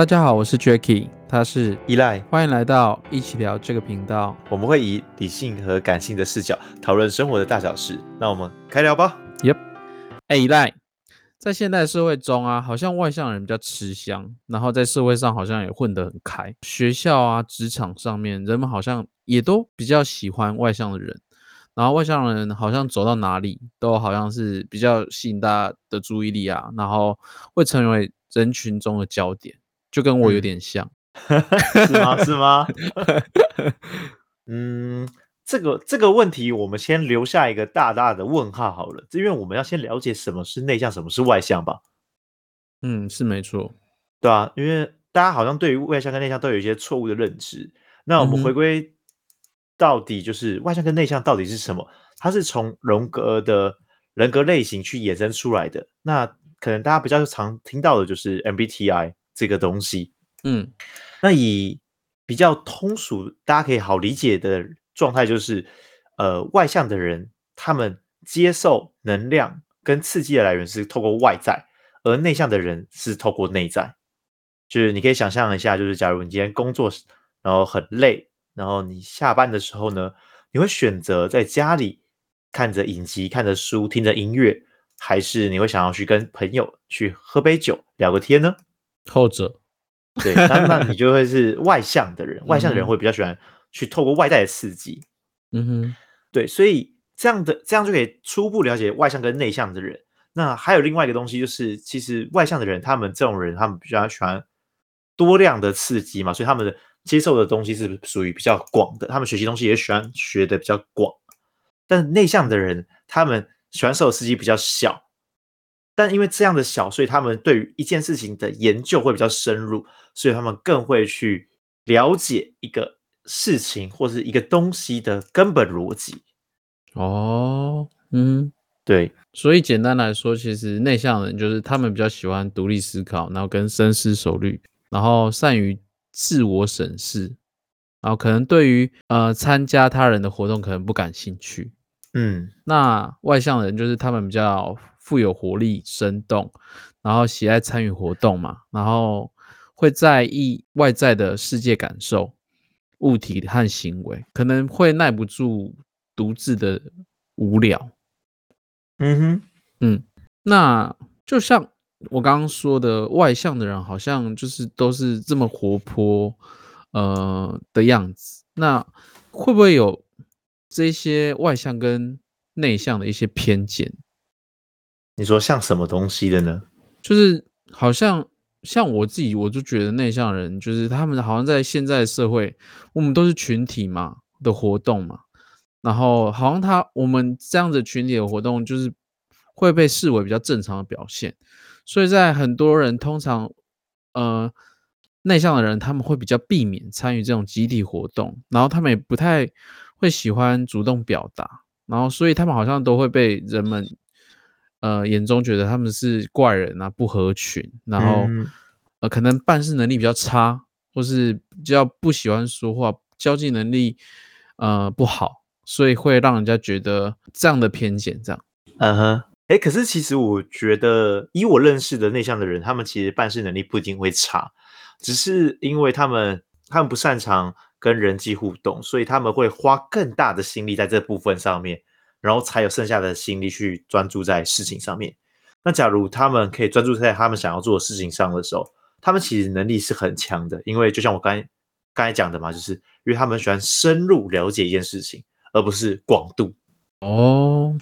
大家好，我是 Jacky，他是依赖，欢迎来到一起聊这个频道。我们会以理性和感性的视角讨论生活的大小事。那我们开聊吧。Yep，哎，依赖，在现代社会中啊，好像外向人比较吃香，然后在社会上好像也混得很开。学校啊，职场上面，人们好像也都比较喜欢外向的人。然后外向人好像走到哪里都好像是比较吸引大家的注意力啊，然后会成为人群中的焦点，就跟我有点像，嗯、是吗？是吗？嗯，这个这个问题我们先留下一个大大的问号好了，因为我们要先了解什么是内向，什么是外向吧。嗯，是没错，对啊，因为大家好像对于外向跟内向都有一些错误的认知。那我们回归。嗯到底就是外向跟内向到底是什么？它是从荣格的人格类型去衍生出来的。那可能大家比较常听到的就是 MBTI 这个东西。嗯，那以比较通俗、大家可以好理解的状态，就是呃，外向的人他们接受能量跟刺激的来源是透过外在，而内向的人是透过内在。就是你可以想象一下，就是假如你今天工作然后很累。然后你下班的时候呢，你会选择在家里看着影集、看着书、听着音乐，还是你会想要去跟朋友去喝杯酒聊个天呢？后者，对，那那你就会是外向的人。外向的人会比较喜欢去透过外在的刺激。嗯哼，对，所以这样的这样就可以初步了解外向跟内向的人。那还有另外一个东西，就是其实外向的人，他们这种人，他们比较喜欢多量的刺激嘛，所以他们的。接受的东西是属于比较广的，他们学习东西也喜欢学的比较广。但内向的人，他们喜欢受的刺激比较小，但因为这样的小，所以他们对于一件事情的研究会比较深入，所以他们更会去了解一个事情或是一个东西的根本逻辑。哦，嗯，对，所以简单来说，其实内向的人就是他们比较喜欢独立思考，然后跟深思熟虑，然后善于。自我审视，然后可能对于呃参加他人的活动可能不感兴趣，嗯，那外向的人就是他们比较富有活力、生动，然后喜爱参与活动嘛，然后会在意外在的世界感受、物体和行为，可能会耐不住独自的无聊，嗯哼，嗯，那就像。我刚刚说的外向的人，好像就是都是这么活泼，呃的样子。那会不会有这些外向跟内向的一些偏见？你说像什么东西的呢？就是好像像我自己，我就觉得内向人就是他们好像在现在社会，我们都是群体嘛的活动嘛，然后好像他我们这样子群体的活动，就是会被视为比较正常的表现。所以在很多人通常，呃，内向的人他们会比较避免参与这种集体活动，然后他们也不太会喜欢主动表达，然后所以他们好像都会被人们，呃，眼中觉得他们是怪人啊，不合群，然后，呃，可能办事能力比较差，或是比较不喜欢说话，交际能力，呃，不好，所以会让人家觉得这样的偏见，这样，嗯哼。哎，可是其实我觉得，以我认识的内向的人，他们其实办事能力不一定会差，只是因为他们他们不擅长跟人际互动，所以他们会花更大的心力在这部分上面，然后才有剩下的心力去专注在事情上面。那假如他们可以专注在他们想要做的事情上的时候，他们其实能力是很强的，因为就像我刚才刚才讲的嘛，就是因为他们喜欢深入了解一件事情，而不是广度。哦。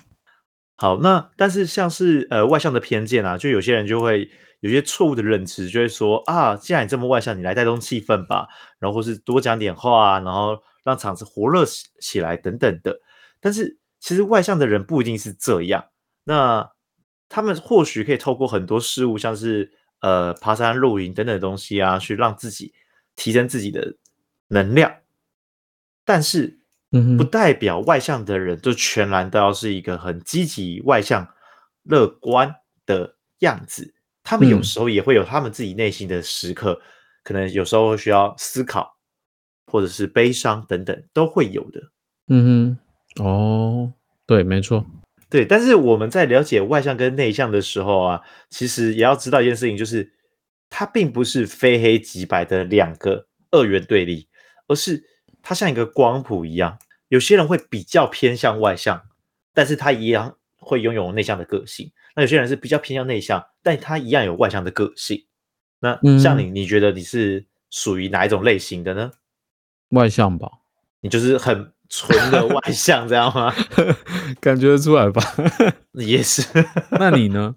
好，那但是像是呃外向的偏见啊，就有些人就会有些错误的认知，就会说啊，既然你这么外向，你来带动气氛吧，然后或是多讲点话啊，然后让场子活络起起来等等的。但是其实外向的人不一定是这样，那他们或许可以透过很多事物，像是呃爬山、露营等等的东西啊，去让自己提升自己的能量，但是。不代表外向的人就全然都要是一个很积极、外向、乐观的样子。他们有时候也会有他们自己内心的时刻，可能有时候需要思考，或者是悲伤等等，都会有的。嗯哼，哦，对，没错，对。但是我们在了解外向跟内向的时候啊，其实也要知道一件事情，就是它并不是非黑即白的两个二元对立，而是它像一个光谱一样。有些人会比较偏向外向，但是他一样会拥有内向的个性。那有些人是比较偏向内向，但他一样有外向的个性。那像你，嗯、你觉得你是属于哪一种类型的呢？外向吧，你就是很纯的外向，知道吗？感觉得出来吧？也是。那你呢？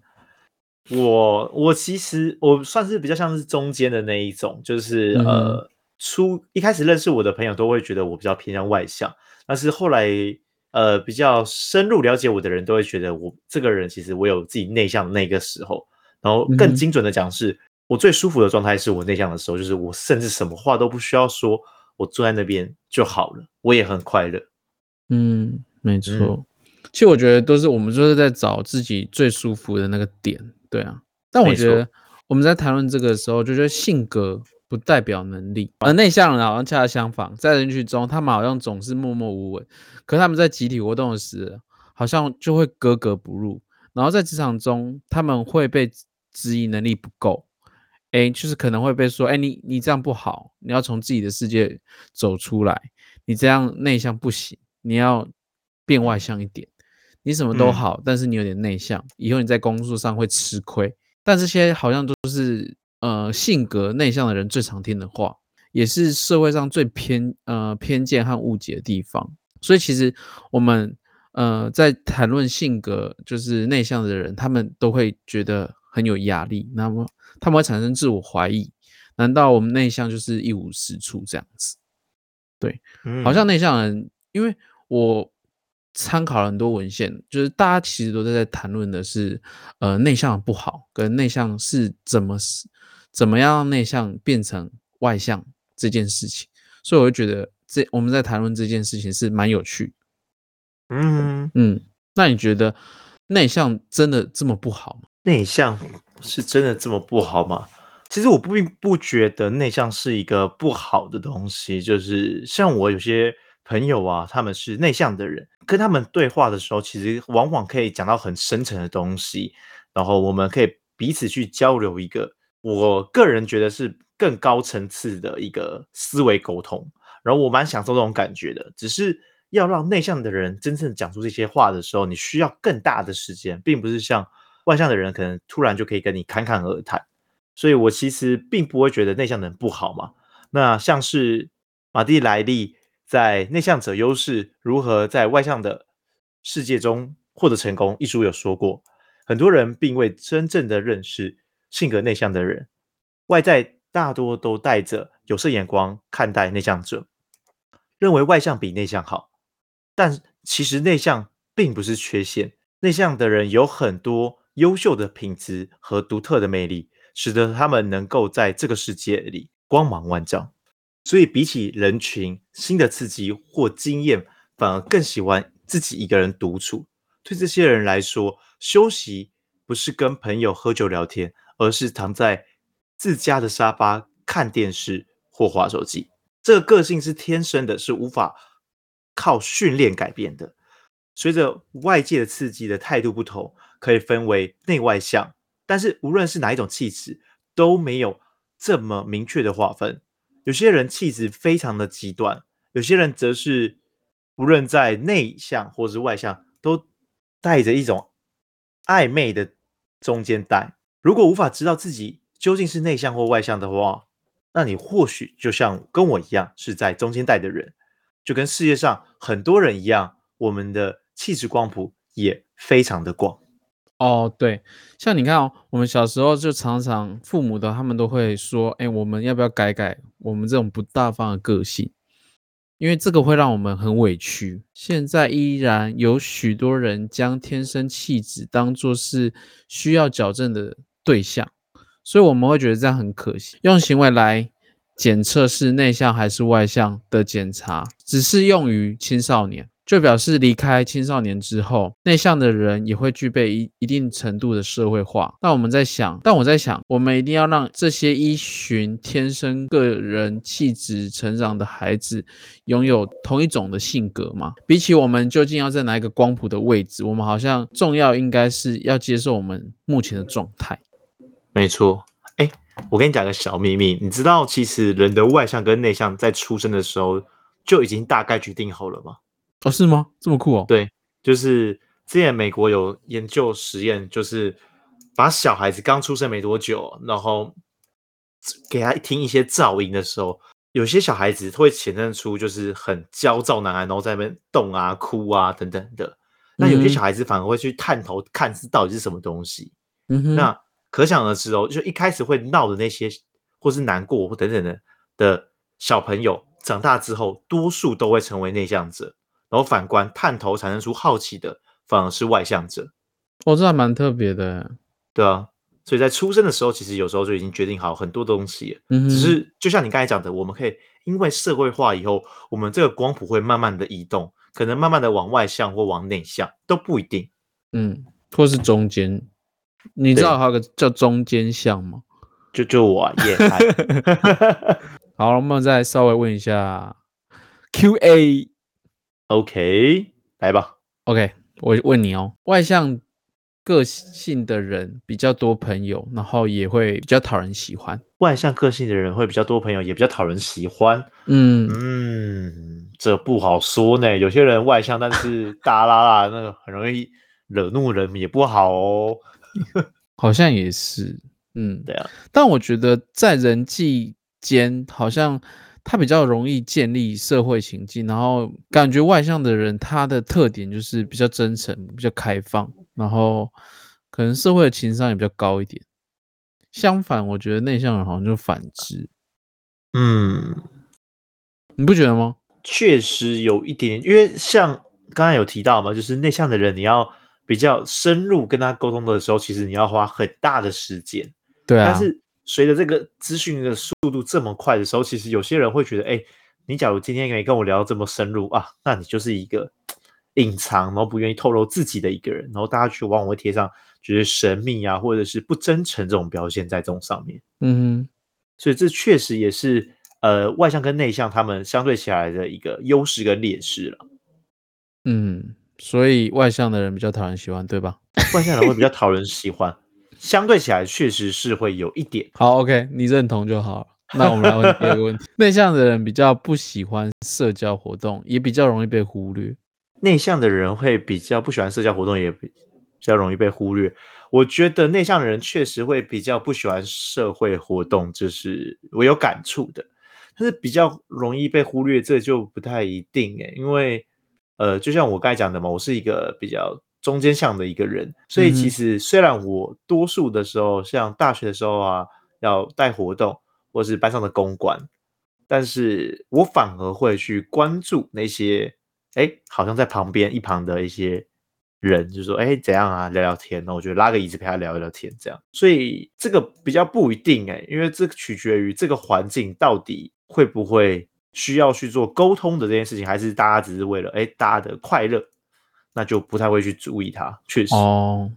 我我其实我算是比较像是中间的那一种，就是、嗯、呃，初一开始认识我的朋友都会觉得我比较偏向外向。但是后来，呃，比较深入了解我的人都会觉得我这个人其实我有自己内向的那个时候。然后更精准的讲，是我最舒服的状态是我内向的时候，就是我甚至什么话都不需要说，我坐在那边就好了，我也很快乐。嗯，没错。嗯、其实我觉得都是我们就是在找自己最舒服的那个点，对啊。但我觉得我们在谈论这个的时候，就觉得性格。不代表能力，而内向人好像恰恰相反，在人群中，他们好像总是默默无闻，可是他们在集体活动时，好像就会格格不入。然后在职场中，他们会被质疑能力不够，哎，就是可能会被说，哎，你你这样不好，你要从自己的世界走出来，你这样内向不行，你要变外向一点。你什么都好，嗯、但是你有点内向，以后你在工作上会吃亏。但这些好像都是。呃，性格内向的人最常听的话，也是社会上最偏呃偏见和误解的地方。所以其实我们呃在谈论性格就是内向的人，他们都会觉得很有压力，那么他们会产生自我怀疑：难道我们内向就是一无是处这样子？对，好像内向人，因为我参考了很多文献，就是大家其实都在在谈论的是，呃，内向不好，跟内向是怎么是怎么样让内向变成外向这件事情，所以我就觉得这我们在谈论这件事情是蛮有趣。嗯嗯，那你觉得内向真的这么不好吗？内向是真的这么不好吗？其实我并不觉得内向是一个不好的东西。就是像我有些朋友啊，他们是内向的人，跟他们对话的时候，其实往往可以讲到很深层的东西，然后我们可以彼此去交流一个。我个人觉得是更高层次的一个思维沟通，然后我蛮享受这种感觉的。只是要让内向的人真正讲出这些话的时候，你需要更大的时间，并不是像外向的人可能突然就可以跟你侃侃而谈。所以我其实并不会觉得内向的人不好嘛。那像是马蒂莱利在《内向者优势：如何在外向的世界中获得成功》一书有说过，很多人并未真正的认识。性格内向的人，外在大多都带着有色眼光看待内向者，认为外向比内向好。但其实内向并不是缺陷，内向的人有很多优秀的品质和独特的魅力，使得他们能够在这个世界里光芒万丈。所以，比起人群、新的刺激或经验，反而更喜欢自己一个人独处。对这些人来说，休息不是跟朋友喝酒聊天。而是躺在自家的沙发看电视或划手机，这个个性是天生的，是无法靠训练改变的。随着外界的刺激的态度不同，可以分为内外向。但是无论是哪一种气质，都没有这么明确的划分。有些人气质非常的极端，有些人则是无论在内向或是外向，都带着一种暧昧的中间带。如果无法知道自己究竟是内向或外向的话，那你或许就像跟我一样是在中间带的人，就跟世界上很多人一样，我们的气质光谱也非常的广。哦，对，像你看哦，我们小时候就常常父母的他们都会说，哎，我们要不要改改我们这种不大方的个性？因为这个会让我们很委屈。现在依然有许多人将天生气质当作是需要矫正的。对象，所以我们会觉得这样很可惜。用行为来检测是内向还是外向的检查，只适用于青少年，就表示离开青少年之后，内向的人也会具备一一定程度的社会化。那我们在想，但我在想，我们一定要让这些依循天生个人气质成长的孩子拥有同一种的性格吗？比起我们究竟要在哪一个光谱的位置，我们好像重要应该是要接受我们目前的状态。没错，哎，我跟你讲个小秘密，你知道其实人的外向跟内向在出生的时候就已经大概决定好了吗？哦，是吗？这么酷哦？对，就是之前美国有研究实验，就是把小孩子刚出生没多久，然后给他听一些噪音的时候，有些小孩子会显现出就是很焦躁难安，然后在那边动啊、哭啊等等的。那有些小孩子反而会去探头看是到底是什么东西。嗯哼，那。可想而知哦，就一开始会闹的那些，或是难过或等等的的小朋友，长大之后多数都会成为内向者，然后反观探头产生出好奇的，反而是外向者。哦，这还蛮特别的，对啊。所以在出生的时候，其实有时候就已经决定好很多东西了。嗯，只是就像你刚才讲的，我们可以因为社会化以后，我们这个光谱会慢慢的移动，可能慢慢的往外向或往内向都不一定。嗯，或是中间。你知道还有个叫中间向吗？就就我耶。好，我们再稍微问一下 Q&A。OK，来吧。OK，我问你哦，外向个性的人比较多朋友，然后也会比较讨人喜欢。外向个性的人会比较多朋友，也比较讨人喜欢。嗯嗯，这不好说呢。有些人外向，但是 大啦啦那个很容易惹怒人，也不好哦。好像也是，嗯，对啊。但我觉得在人际间，好像他比较容易建立社会情境，然后感觉外向的人，他的特点就是比较真诚、比较开放，然后可能社会的情商也比较高一点。相反，我觉得内向人好像就反之。嗯，你不觉得吗？确实有一点，因为像刚才有提到嘛，就是内向的人，你要。比较深入跟他沟通的时候，其实你要花很大的时间。对啊。但是随着这个资讯的速度这么快的时候，其实有些人会觉得，哎，你假如今天没跟我聊这么深入啊，那你就是一个隐藏然后不愿意透露自己的一个人，然后大家就往往会贴上觉得神秘啊，或者是不真诚这种标签在这种上面。嗯，所以这确实也是呃外向跟内向他们相对起来的一个优势跟劣势了。嗯。所以外向的人比较讨人喜欢，对吧？外向的人会比较讨人喜欢，相对起来确实是会有一点。好，OK，你认同就好。那我们来问第二个问题：内向的人比较不喜欢社交活动，也比较容易被忽略。内向的人会比较不喜欢社交活动，也比较容易被忽略。我觉得内向的人确实会比较不喜欢社会活动，这是我有感触的。但是比较容易被忽略，这就不太一定诶，因为。呃，就像我刚才讲的嘛，我是一个比较中间向的一个人，所以其实虽然我多数的时候，像大学的时候啊，要带活动或是班上的公关，但是我反而会去关注那些，哎，好像在旁边一旁的一些人，就说，哎，怎样啊，聊聊天，那我就拉个椅子陪他聊一聊天，这样。所以这个比较不一定哎，因为这取决于这个环境到底会不会。需要去做沟通的这件事情，还是大家只是为了哎大家的快乐，那就不太会去注意它。确实哦，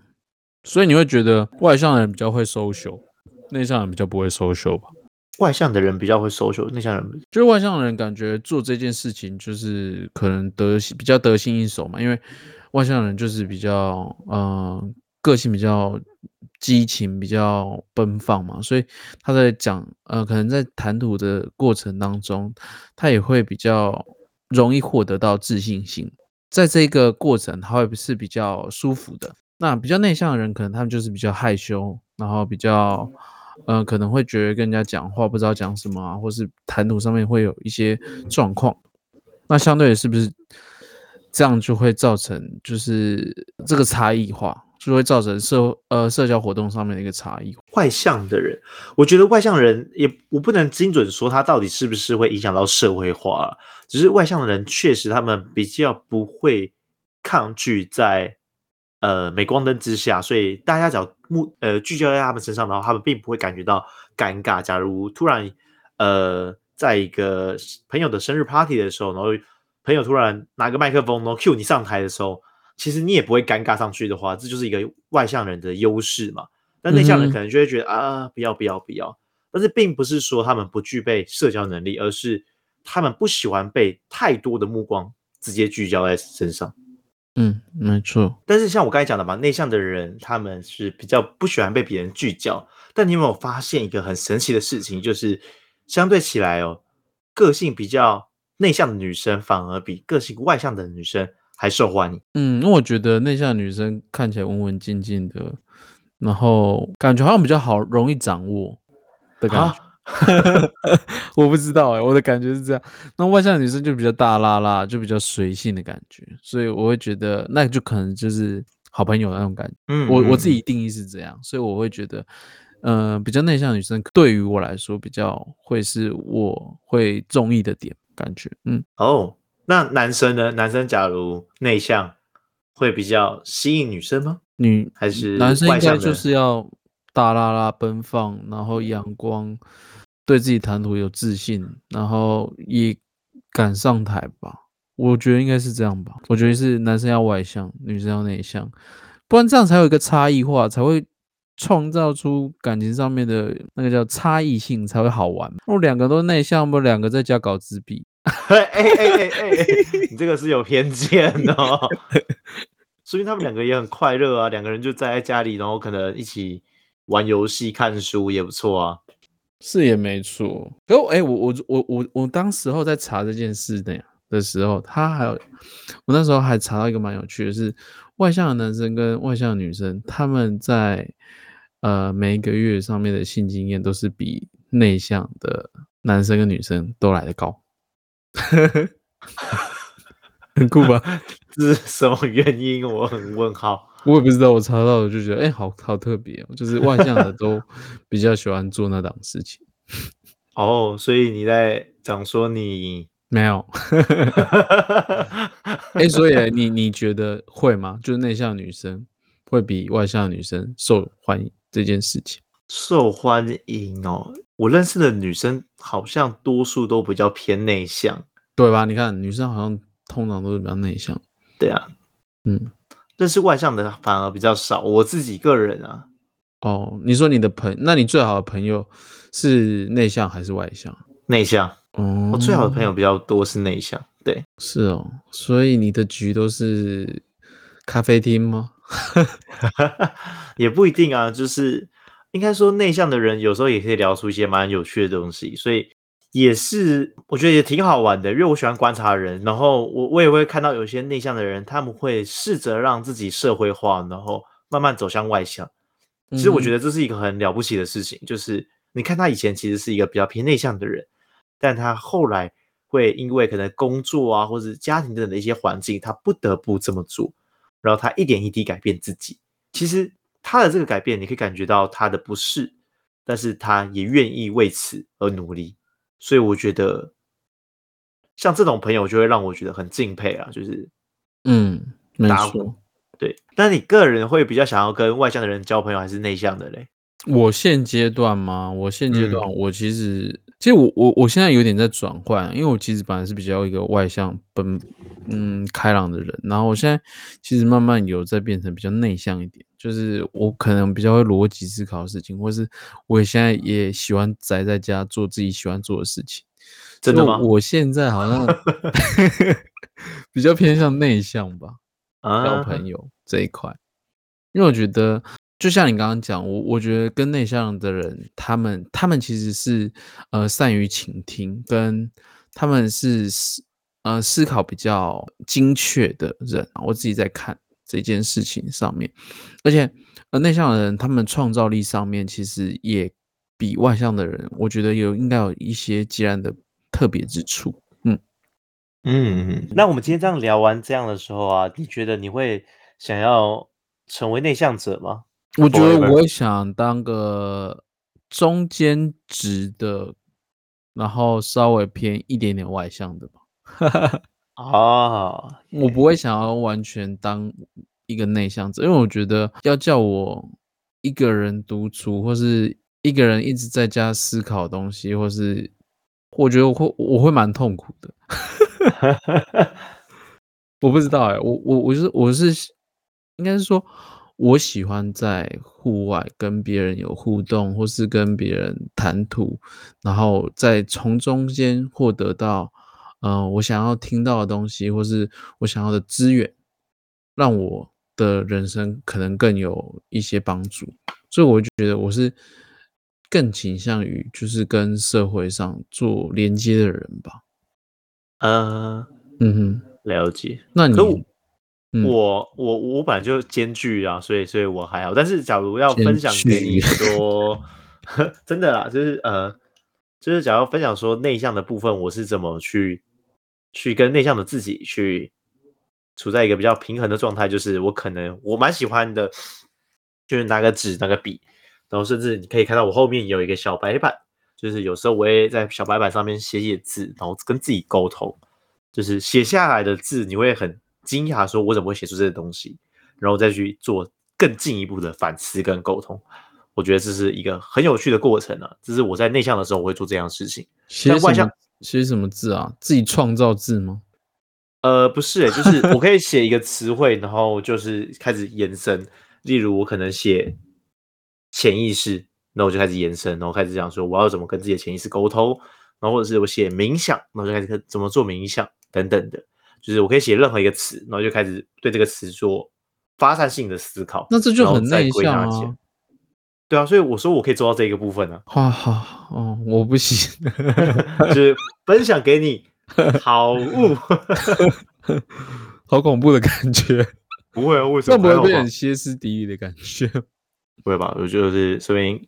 所以你会觉得外向的人比较会 social，内向的人比较不会 social 吧？外向的人比较会 social，内向人就是外向的人感觉做这件事情就是可能得比较得心应手嘛，因为外向的人就是比较嗯、呃、个性比较。激情比较奔放嘛，所以他在讲，呃，可能在谈吐的过程当中，他也会比较容易获得到自信心，在这个过程，他会是比较舒服的。那比较内向的人，可能他们就是比较害羞，然后比较，呃，可能会觉得跟人家讲话不知道讲什么啊，或是谈吐上面会有一些状况。那相对的是不是这样就会造成就是这个差异化？就会造成社呃社交活动上面的一个差异。外向的人，我觉得外向人也我不能精准说他到底是不是会影响到社会化，只是外向的人确实他们比较不会抗拒在呃镁光灯之下，所以大家只要目呃聚焦在他们身上，然后他们并不会感觉到尴尬。假如突然呃在一个朋友的生日 party 的时候，然后朋友突然拿个麦克风，然后 cue 你上台的时候。其实你也不会尴尬上去的话，这就是一个外向人的优势嘛。但内向人可能就会觉得、嗯、啊，不要不要不要。但是并不是说他们不具备社交能力，而是他们不喜欢被太多的目光直接聚焦在身上。嗯，没错。但是像我刚才讲的嘛，内向的人他们是比较不喜欢被别人聚焦，但你有没有发现一个很神奇的事情，就是相对起来哦，个性比较内向的女生反而比个性外向的女生还受欢迎。嗯，因为我觉得内向女生看起来文文静静的，然后感觉好像比较好，容易掌握的感觉。我不知道哎、欸，我的感觉是这样。那外向的女生就比较大啦啦，就比较随性的感觉，所以我会觉得那就可能就是好朋友那种感觉。嗯，我我自己定义是这样，所以我会觉得，嗯、呃，比较内向的女生对于我来说比较会是我会中意的点感觉。嗯，哦，那男生呢？男生假如内向，会比较吸引女生吗？女还是男生应该就是要大拉拉奔放，然后阳光。对自己谈吐有自信，然后也敢上台吧？我觉得应该是这样吧。我觉得是男生要外向，女生要内向，不然这样才有一个差异化，才会创造出感情上面的那个叫差异性，才会好玩。如果两个都内向，不两个在家搞自闭？哎哎哎哎，你这个是有偏见哦。所以他们两个也很快乐啊，两个人就在家里，然后可能一起玩游戏、看书也不错啊。是也没错，可哎，我我我我我当时候在查这件事的的时候，他还有我那时候还查到一个蛮有趣的是，外向的男生跟外向的女生，他们在呃每一个月上面的性经验都是比内向的男生跟女生都来得高，很酷吧？这 是什么原因？我很问号。我也不知道，我查到的就觉得，哎、欸，好好特别哦，就是外向的都比较喜欢做那档事情。哦，所以你在讲说你没有？哎、欸，所以你你觉得会吗？就是内向女生会比外向女生受欢迎这件事情？受欢迎哦，我认识的女生好像多数都比较偏内向，对吧？你看，女生好像通常都是比较内向。对啊，嗯。但是外向的反而比较少，我自己个人啊。哦，你说你的朋，那你最好的朋友是内向还是外向？内向。哦，我最好的朋友比较多是内向。对，是哦。所以你的局都是咖啡厅吗？也不一定啊，就是应该说内向的人有时候也可以聊出一些蛮有趣的东西，所以。也是，我觉得也挺好玩的，因为我喜欢观察人，然后我我也会看到有些内向的人，他们会试着让自己社会化，然后慢慢走向外向。其实我觉得这是一个很了不起的事情，嗯、就是你看他以前其实是一个比较偏内向的人，但他后来会因为可能工作啊或者家庭等等的一些环境，他不得不这么做，然后他一点一滴改变自己。其实他的这个改变，你可以感觉到他的不适，但是他也愿意为此而努力。所以我觉得，像这种朋友就会让我觉得很敬佩啊，就是，嗯，没错，对。那你个人会比较想要跟外向的人交朋友，还是内向的嘞？我现阶段吗？我现阶段，我其实，嗯、其实我我我现在有点在转换，因为我其实本来是比较一个外向、奔嗯开朗的人，然后我现在其实慢慢有在变成比较内向一点。就是我可能比较会逻辑思考的事情，或是我现在也喜欢宅在家做自己喜欢做的事情。真的吗？我现在好像 比较偏向内向吧，交朋友这一块。因为我觉得，就像你刚刚讲，我我觉得跟内向的人，他们他们其实是呃善于倾听，跟他们是思呃思考比较精确的人。我自己在看。这件事情上面，而且呃，内向的人他们创造力上面其实也比外向的人，我觉得有应该有一些截然的特别之处。嗯嗯，那我们今天这样聊完这样的时候啊，你觉得你会想要成为内向者吗？我觉得我想当个中间值的，然后稍微偏一点点外向的吧。哦，我不会想要完全当一个内向者，因为我觉得要叫我一个人独处，或是一个人一直在家思考东西，或是我觉得我会我会蛮痛苦的。我不知道哎、欸，我我我是我是应该是说，我喜欢在户外跟别人有互动，或是跟别人谈吐，然后再从中间获得到。嗯、呃，我想要听到的东西，或是我想要的资源，让我的人生可能更有一些帮助。所以我就觉得我是更倾向于就是跟社会上做连接的人吧。呃，嗯哼，了解。那你，我、嗯、我我，我本来就兼具啊，所以所以我还好。但是假如要分享给你说，真的啦，就是呃，就是假如分享说内向的部分，我是怎么去去跟内向的自己去处在一个比较平衡的状态，就是我可能我蛮喜欢的，就是拿个纸拿个笔，然后甚至你可以看到我后面有一个小白板。就是有时候我也在小白板上面写写字，然后跟自己沟通。就是写下来的字，你会很惊讶，说我怎么会写出这些东西，然后再去做更进一步的反思跟沟通。我觉得这是一个很有趣的过程啊！这是我在内向的时候我会做这样的事情。写外向写什么字啊？自己创造字吗？呃，不是、欸，就是我可以写一个词汇，然后就是开始延伸。例如，我可能写潜意识。那我就开始延伸，然后开始讲说我要怎么跟自己的潜意识沟通，然后或者是我写冥想，然后就开始怎么做冥想等等的，就是我可以写任何一个词，然后就开始对这个词做发散性的思考。那这就很内向啊。对啊，所以我说我可以做到这一个部分呢、啊。好好哦，我不行，就是分享给你好物，好恐怖的感觉。不会啊，为什么？那不会变成歇斯底里的感觉？不会吧？我就是说明。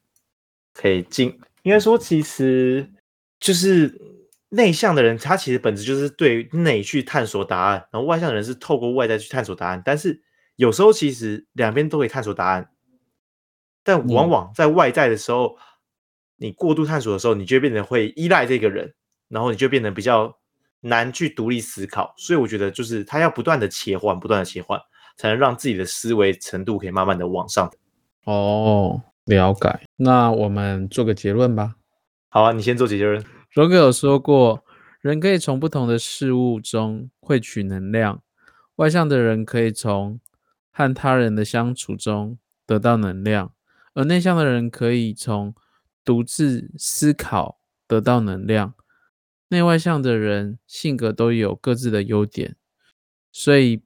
可以进，应该说，其实就是内向的人，他其实本质就是对内去探索答案，然后外向的人是透过外在去探索答案。但是有时候其实两边都可以探索答案，但往往在外在的时候，你过度探索的时候，你就变得会依赖这个人，然后你就变得比较难去独立思考。所以我觉得，就是他要不断的切换，不断的切换，才能让自己的思维程度可以慢慢的往上。哦。了解，那我们做个结论吧。好啊，你先做结论。荣格有说过，人可以从不同的事物中获取能量。外向的人可以从和他人的相处中得到能量，而内向的人可以从独自思考得到能量。内外向的人性格都有各自的优点，所以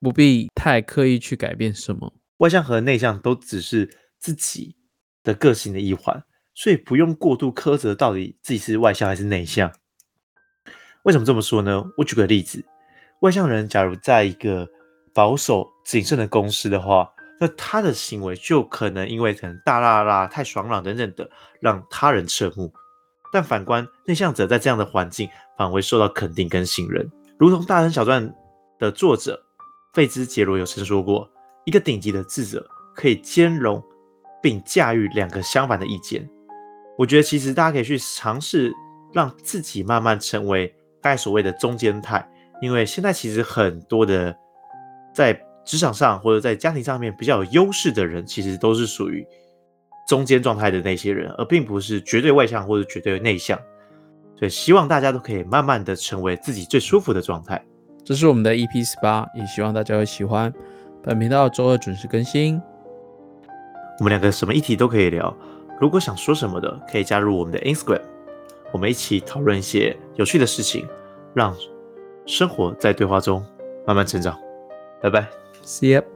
不必太刻意去改变什么。外向和内向都只是自己的个性的一环，所以不用过度苛责到底自己是外向还是内向。为什么这么说呢？我举个例子，外向人假如在一个保守谨慎的公司的话，那他的行为就可能因为可能大啦啦、太爽朗等等的，让他人侧目。但反观内向者在这样的环境，反而会受到肯定跟信任。如同《大亨小传》的作者费兹杰罗有曾说过，一个顶级的智者可以兼容。并驾驭两个相反的意见，我觉得其实大家可以去尝试让自己慢慢成为刚才所谓的中间态，因为现在其实很多的在职场上或者在家庭上面比较有优势的人，其实都是属于中间状态的那些人，而并不是绝对外向或者绝对内向。所以希望大家都可以慢慢的成为自己最舒服的状态。这是我们的 EP 十八，也希望大家会喜欢。本频道周二准时更新。我们两个什么议题都可以聊，如果想说什么的，可以加入我们的 Instagram，我们一起讨论一些有趣的事情，让生活在对话中慢慢成长。拜拜，See you.